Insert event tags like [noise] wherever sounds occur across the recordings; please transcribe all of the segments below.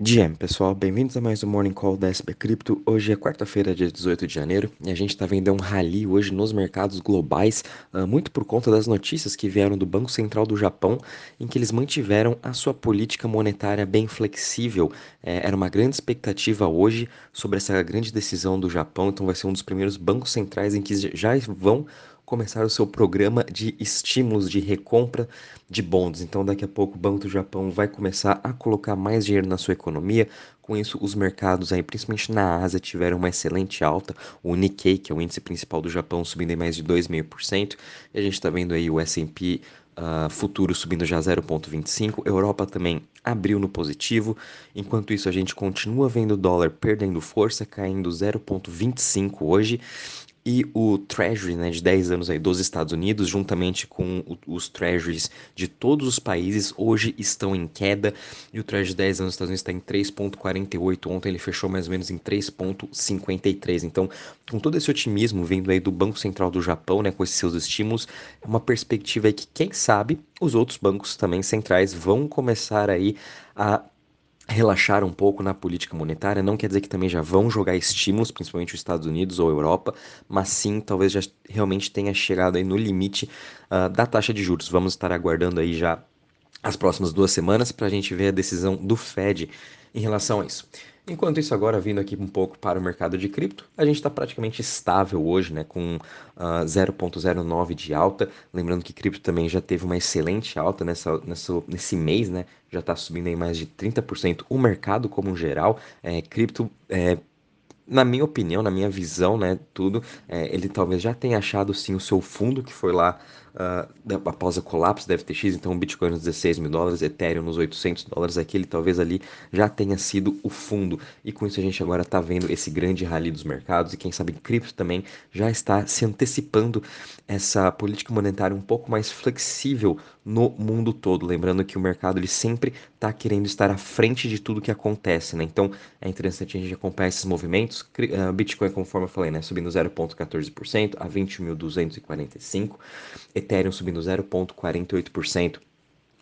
GM, pessoal, bem-vindos a mais um Morning Call da SB Cripto. Hoje é quarta-feira, dia 18 de janeiro, e a gente está vendo um rally hoje nos mercados globais, uh, muito por conta das notícias que vieram do Banco Central do Japão, em que eles mantiveram a sua política monetária bem flexível. É, era uma grande expectativa hoje sobre essa grande decisão do Japão, então vai ser um dos primeiros bancos centrais em que já vão começar o seu programa de estímulos de recompra de bonds. Então, daqui a pouco, o Banco do Japão vai começar a colocar mais dinheiro na sua economia. Com isso, os mercados aí, principalmente na Ásia, tiveram uma excelente alta. O Nikkei, que é o índice principal do Japão, subindo em mais de 2,5%. E a gente está vendo aí o S&P Uh, futuro subindo já 0,25. Europa também abriu no positivo. Enquanto isso, a gente continua vendo o dólar perdendo força, caindo 0,25 hoje e o Treasury né, de 10 anos aí dos Estados Unidos, juntamente com os Treasuries de todos os países, hoje estão em queda e o Treasury de 10 anos dos Estados Unidos está em 3,48. Ontem ele fechou mais ou menos em 3,53. Então, com todo esse otimismo vindo aí do Banco Central do Japão, né, com esses seus estímulos, é uma perspectiva aí que, quem sabe, os outros bancos também centrais vão começar aí a relaxar um pouco na política monetária, não quer dizer que também já vão jogar estímulos, principalmente os Estados Unidos ou Europa, mas sim talvez já realmente tenha chegado aí no limite uh, da taxa de juros. Vamos estar aguardando aí já as próximas duas semanas para a gente ver a decisão do Fed em relação a isso. Enquanto isso, agora vindo aqui um pouco para o mercado de cripto, a gente está praticamente estável hoje, né, com uh, ah, 0,09 de alta. Lembrando que cripto também já teve uma excelente alta nessa, nessa, nesse mês, né, já está subindo aí mais de 30%. O mercado como geral, é, cripto é, na minha opinião, na minha visão, né, tudo, é, ele talvez já tenha achado sim o seu fundo que foi lá uh, após o colapso da FTX, então o Bitcoin nos 16 mil dólares, Ethereum nos 800 dólares, aquele talvez ali já tenha sido o fundo. E com isso a gente agora está vendo esse grande rally dos mercados e quem sabe cripto também já está se antecipando essa política monetária um pouco mais flexível no mundo todo. Lembrando que o mercado ele sempre está querendo estar à frente de tudo que acontece, né? Então é interessante a gente acompanhar esses movimentos. Uh, Bitcoin, conforme eu falei, né, subindo 0,14% a 20.245. Ethereum subindo 0,48%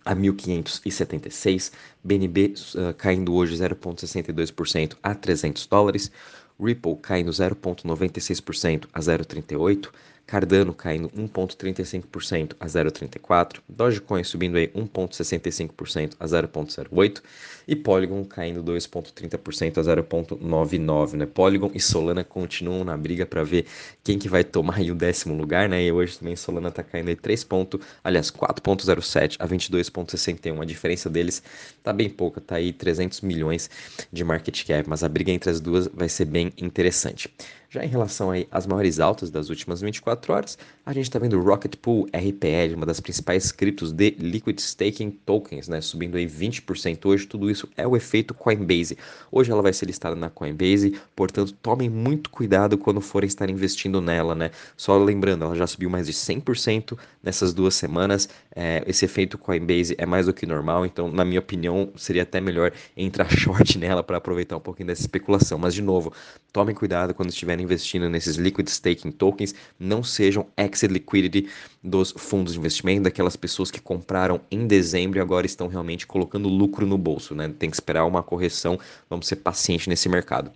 a 1.576, BNB uh, caindo hoje 0,62% a 300 dólares, Ripple caindo 0,96% a 0,38, Cardano caindo 1,35% a 0,34%, Dogecoin subindo aí 1,65% a 0,08% e Polygon caindo 2,30% a 0,99%. Né? Polygon e Solana continuam na briga para ver quem que vai tomar aí o décimo lugar, né? E hoje também Solana está caindo aí 3 pontos, aliás, 4,07 a 22,61. A diferença deles tá bem pouca, tá aí 300 milhões de market cap, mas a briga entre as duas vai ser bem interessante. Já em relação às maiores altas das últimas 24 horas, a gente está vendo Rocket Pool RPL, uma das principais criptos de Liquid Staking Tokens, né, subindo aí 20% hoje. Tudo isso é o efeito Coinbase. Hoje ela vai ser listada na Coinbase, portanto, tomem muito cuidado quando forem estar investindo nela, né? Só lembrando, ela já subiu mais de 100% nessas duas semanas. É, esse efeito Coinbase é mais do que normal, então, na minha opinião, seria até melhor entrar [laughs] short nela para aproveitar um pouquinho dessa especulação. Mas, de novo, tomem cuidado quando estiverem investindo nesses liquid staking tokens, não sejam exit liquidity dos fundos de investimento, daquelas pessoas que compraram em dezembro e agora estão realmente colocando lucro no bolso, né? Tem que esperar uma correção, vamos ser pacientes nesse mercado.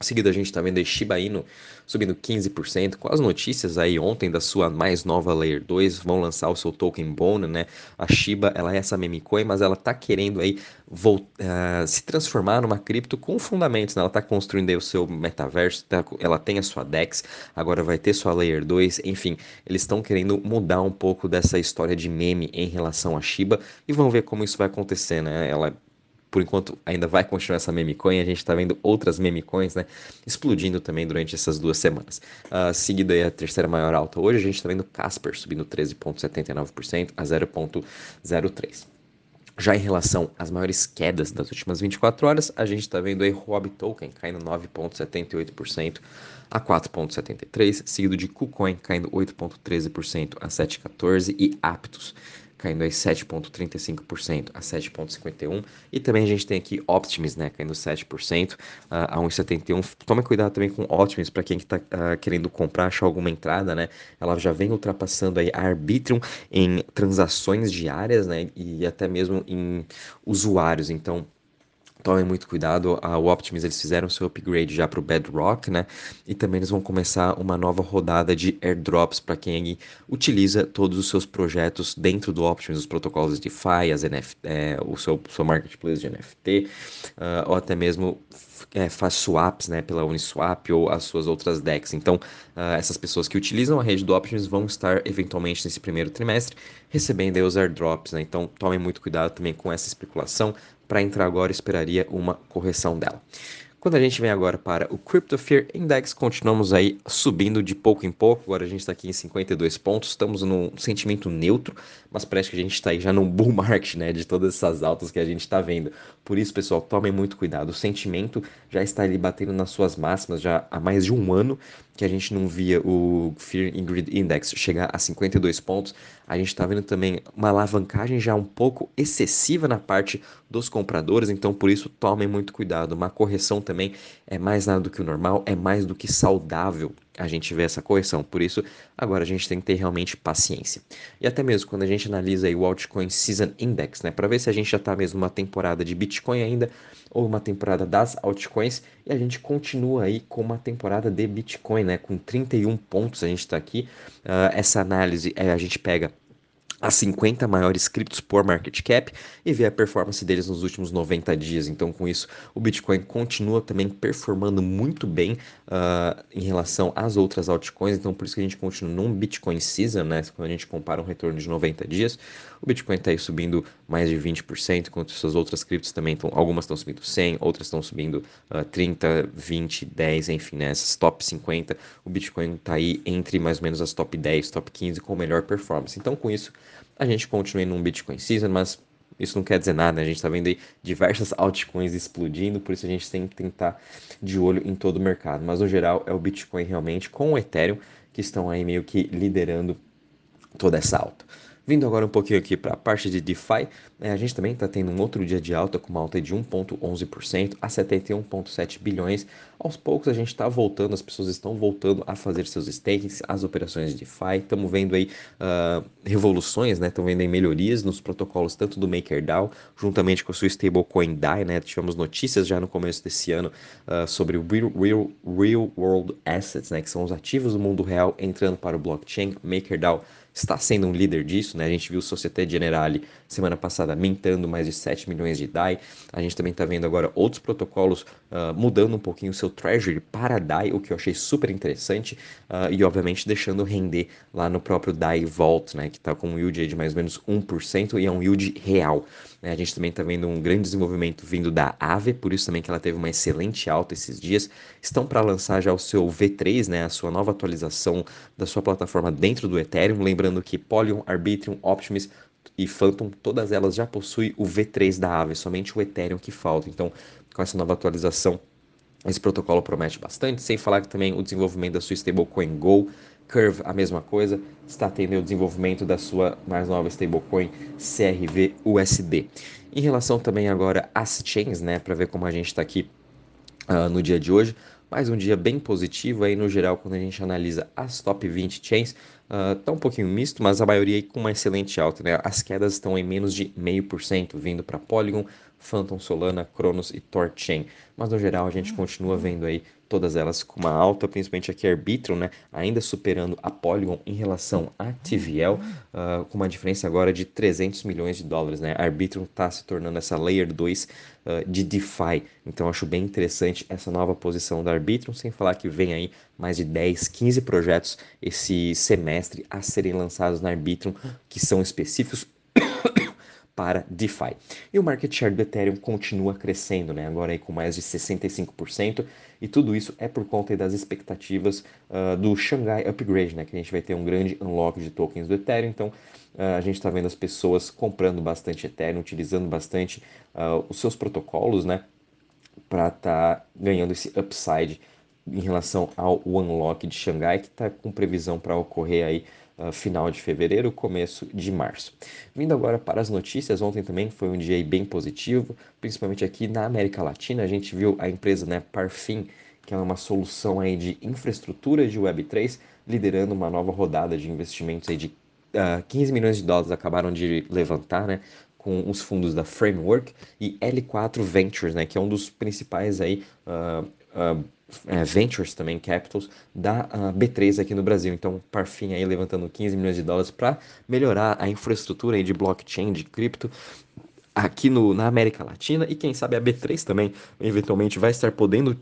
Em seguida, a gente está vendo a Shiba Inu subindo 15%, com as notícias aí ontem da sua mais nova Layer 2, vão lançar o seu token Bone, né? A Shiba, ela é essa meme coin, mas ela está querendo aí uh, se transformar numa cripto com fundamentos, né? Ela está construindo aí o seu metaverso, tá, ela tem a sua DEX, agora vai ter sua Layer 2, enfim, eles estão querendo mudar um pouco dessa história de meme em relação a Shiba e vamos ver como isso vai acontecer, né? Ela por enquanto ainda vai continuar essa meme coin, a gente está vendo outras meme coins, né, explodindo também durante essas duas semanas. Uh, seguido aí a terceira maior alta hoje, a gente está vendo Casper subindo 13,79% a 0,03%. Já em relação às maiores quedas das últimas 24 horas, a gente está vendo aí Huobi Token caindo 9,78% a 4,73%, seguido de KuCoin caindo 8,13% a 7,14% e Aptos caindo aí 7,35% a 7,51%. E também a gente tem aqui Optimus, né, caindo 7% a 1,71%. Tome cuidado também com Optimus para quem está uh, querendo comprar, achar alguma entrada, né? Ela já vem ultrapassando aí a Arbitrum em transações diárias, né, e até mesmo em usuários. Então, Tomem muito cuidado, a, Optimus eles fizeram seu upgrade já para o Bedrock, né? E também eles vão começar uma nova rodada de airdrops para quem utiliza todos os seus projetos dentro do Optimus, os protocolos de DeFi, as NFT, é, o seu, seu marketplace de NFT, uh, ou até mesmo é, faz swaps né, pela Uniswap ou as suas outras DEX. Então, uh, essas pessoas que utilizam a rede do Optimus vão estar eventualmente nesse primeiro trimestre recebendo os airdrops. Né? Então, tomem muito cuidado também com essa especulação para entrar agora, esperaria uma correção dela. Quando a gente vem agora para o Crypto Fear Index, continuamos aí subindo de pouco em pouco. Agora a gente está aqui em 52 pontos, estamos num sentimento neutro, mas parece que a gente está aí já num bull market, né? De todas essas altas que a gente está vendo. Por isso, pessoal, tomem muito cuidado. O sentimento já está ali batendo nas suas máximas já há mais de um ano que a gente não via o Fear and Index chegar a 52 pontos. A gente está vendo também uma alavancagem já um pouco excessiva na parte dos compradores, então por isso tomem muito cuidado. Uma correção também é mais nada do que o normal, é mais do que saudável a gente ver essa correção. Por isso, agora a gente tem que ter realmente paciência. E até mesmo quando a gente analisa o Altcoin Season Index, né, para ver se a gente já está mesmo numa temporada de Bitcoin ainda ou uma temporada das altcoins, e a gente continua aí com uma temporada de Bitcoin, né, com 31 pontos a gente está aqui. Uh, essa análise é, a gente pega as 50 maiores criptos por market cap e ver a performance deles nos últimos 90 dias. Então, com isso, o Bitcoin continua também performando muito bem uh, em relação às outras altcoins. Então, por isso que a gente continua num Bitcoin Season, né? Quando a gente compara um retorno de 90 dias, o Bitcoin está aí subindo mais de 20%, enquanto suas outras criptos também estão, algumas estão subindo 100, outras estão subindo uh, 30, 20, 10, enfim, né? Top 50, o Bitcoin está aí entre mais ou menos as top 10, top 15 com melhor performance. Então, com isso, a gente continua num Bitcoin Season, mas isso não quer dizer nada, né? a gente está vendo aí diversas altcoins explodindo, por isso a gente tem que tentar de olho em todo o mercado. Mas no geral é o Bitcoin realmente com o Ethereum que estão aí meio que liderando toda essa alta. Vindo agora um pouquinho aqui para a parte de DeFi, né, a gente também está tendo um outro dia de alta com uma alta de 1,11% a 71,7 bilhões. Aos poucos a gente está voltando, as pessoas estão voltando a fazer seus stakings, as operações de DeFi. Estamos vendo aí uh, revoluções, né? Estamos vendo aí melhorias nos protocolos tanto do MakerDAO, juntamente com a sua stablecoin DAI, né? Tivemos notícias já no começo desse ano uh, sobre o real, real, real World Assets, né? Que são os ativos do mundo real entrando para o blockchain. MakerDAO está sendo um líder disso, né? A gente viu Societe Generale semana passada mintando mais de 7 milhões de DAI. A gente também está vendo agora outros protocolos uh, mudando um pouquinho o seu treasury para DAI, o que eu achei super interessante uh, e obviamente deixando render lá no próprio DAI Vault, né? Que está com um yield de mais ou menos 1% e é um yield real. Né? A gente também está vendo um grande desenvolvimento vindo da Aave, por isso também que ela teve uma excelente alta esses dias. Estão para lançar já o seu V3, né? A sua nova atualização da sua plataforma dentro do Ethereum, lembrando que Polygon, Arbitrum, Optimus e Phantom, todas elas já possuem o V3 da Aave, somente o Ethereum que falta. Então, com essa nova atualização, esse protocolo promete bastante, sem falar que também o desenvolvimento da sua stablecoin Go, Curve, a mesma coisa, está tendo o desenvolvimento da sua mais nova stablecoin CRV USD. Em relação também agora às chains, né, para ver como a gente está aqui uh, no dia de hoje, mais um dia bem positivo aí no geral quando a gente analisa as top 20 chains. Uh, tá um pouquinho misto, mas a maioria aí com uma excelente alta, né? As quedas estão em menos de 0,5%, vindo para Polygon, Phantom Solana, Cronos e Torchain. Mas no geral a gente continua vendo aí todas elas com uma alta, principalmente aqui Arbitrum, né, ainda superando a Polygon em relação a TVL, uh, ah, com uma diferença agora de 300 milhões de dólares. Né? Arbitrum está se tornando essa Layer 2 uh, ah, de DeFi, então acho bem interessante essa nova posição da Arbitrum, sem falar que vem aí mais de 10, 15 projetos esse semestre a serem lançados na Arbitrum, que são específicos [coughs] para DeFi. E o market share do Ethereum continua crescendo, né? agora aí com mais de 65%, e tudo isso é por conta das expectativas uh, do Shanghai Upgrade, né? que a gente vai ter um grande unlock de tokens do Ethereum, então uh, a gente está vendo as pessoas comprando bastante Ethereum, utilizando bastante uh, os seus protocolos, né? Para estar tá ganhando esse upside em relação ao unlock de Xangai, que está com previsão para ocorrer aí uh, final de fevereiro, começo de março. Vindo agora para as notícias, ontem também foi um dia bem positivo, principalmente aqui na América Latina, a gente viu a empresa né, Parfim, que é uma solução aí de infraestrutura de Web3, liderando uma nova rodada de investimentos aí de uh, ah, 15 milhões de dólares acabaram de levantar, né? Com os fundos da Framework e L4 Ventures, né, que é um dos principais aí uh, uh, é, ventures também, capitals, da uh, B3 aqui no Brasil. Então, Parfim aí levantando 15 milhões de dólares para melhorar a infraestrutura aí de blockchain, de cripto, aqui no, na América Latina e quem sabe a B3 também eventualmente vai estar podendo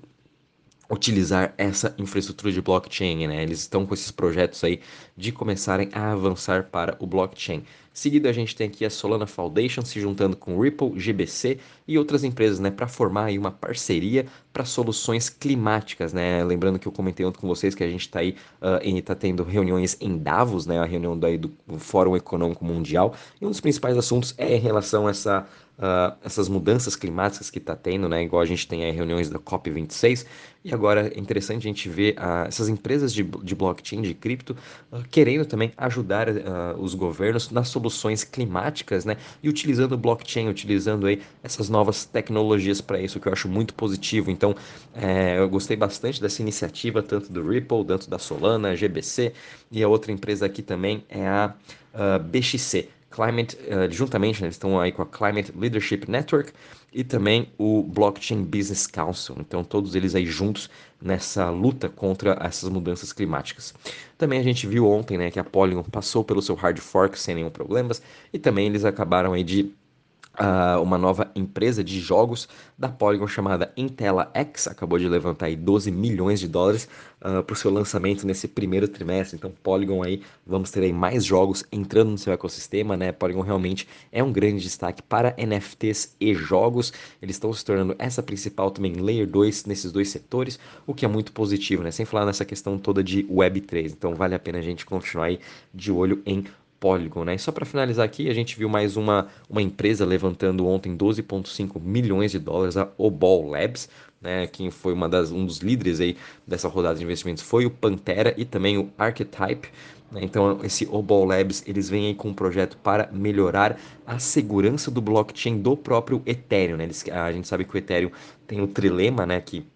utilizar essa infraestrutura de blockchain, né? Eles estão com esses projetos aí de começarem a avançar para o blockchain. Seguido a gente tem aqui a Solana Foundation se juntando com Ripple, GBC e outras empresas, né, para formar aí uma parceria para soluções climáticas, né? Lembrando que eu comentei ontem com vocês que a gente está aí uh, e está tendo reuniões em Davos, né, a reunião daí do Fórum Econômico Mundial, e um dos principais assuntos é em relação a essa Uh, essas mudanças climáticas que está tendo, né? Igual a gente tem aí reuniões da COP26, e agora é interessante a gente ver uh, essas empresas de, de blockchain, de cripto, uh, querendo também ajudar os governos nas soluções climáticas, né? E utilizando blockchain, utilizando aí essas novas tecnologias para isso, que eu acho muito positivo. Então, é, eu gostei bastante dessa iniciativa, tanto do Ripple, tanto da Solana, GBC, e a outra empresa aqui também é a BXC. Climate, uh, juntamente, né, eles estão aí com a Climate Leadership Network e também o Blockchain Business Council. Então, todos eles aí juntos nessa luta contra essas mudanças climáticas. Também a gente viu ontem né, que a Polygon passou pelo seu hard fork sem nenhum problemas e também eles acabaram aí de Uh, uma nova empresa de jogos da Polygon chamada Intela X acabou de levantar aí 12 milhões de dólares uh, para o seu lançamento nesse primeiro trimestre. Então, Polygon aí, vamos ter aí mais jogos entrando no seu ecossistema, né? Polygon realmente é um grande destaque para NFTs e jogos. Eles estão se tornando essa principal também Layer 2 nesses dois setores, o que é muito positivo, né? Sem falar nessa questão toda de Web3. Então, vale a pena a gente continuar aí de olho em Polygon, né? E só para finalizar aqui, a gente viu mais uma, uma empresa levantando ontem 12,5 milhões de dólares, a Obol Labs, né? Quem foi uma das, um dos líderes aí dessa rodada de investimentos foi o Pantera e também o Archetype. Né? Então, esse Obol Labs, eles vêm aí com um projeto para melhorar a segurança do blockchain do próprio Ethereum, né? Eles, a gente sabe que o Ethereum tem o trilema, né? Que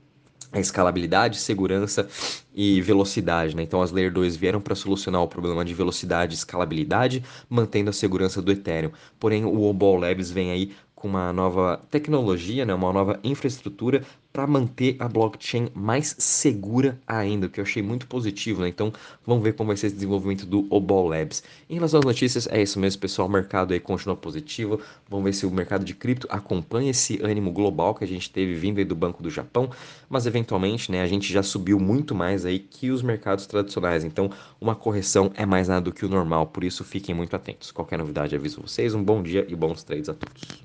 escalabilidade, segurança e velocidade. Né? Então, as Layer 2 vieram para solucionar o problema de velocidade e escalabilidade, mantendo a segurança do Ethereum. Porém, o Obol Labs vem aí com uma nova tecnologia, né, uma nova infraestrutura para manter a blockchain mais segura ainda, o que eu achei muito positivo. Né? Então, vamos ver como vai ser esse desenvolvimento do Obol Labs. Em relação às notícias, é isso mesmo, pessoal. O mercado aí continua positivo. Vamos ver se o mercado de cripto acompanha esse ânimo global que a gente teve vindo aí do Banco do Japão, mas eventualmente, né, a gente já subiu muito mais aí que os mercados tradicionais. Então, uma correção é mais nada do que o normal. Por isso, fiquem muito atentos. Qualquer novidade, aviso vocês. Um bom dia e bons trades a todos.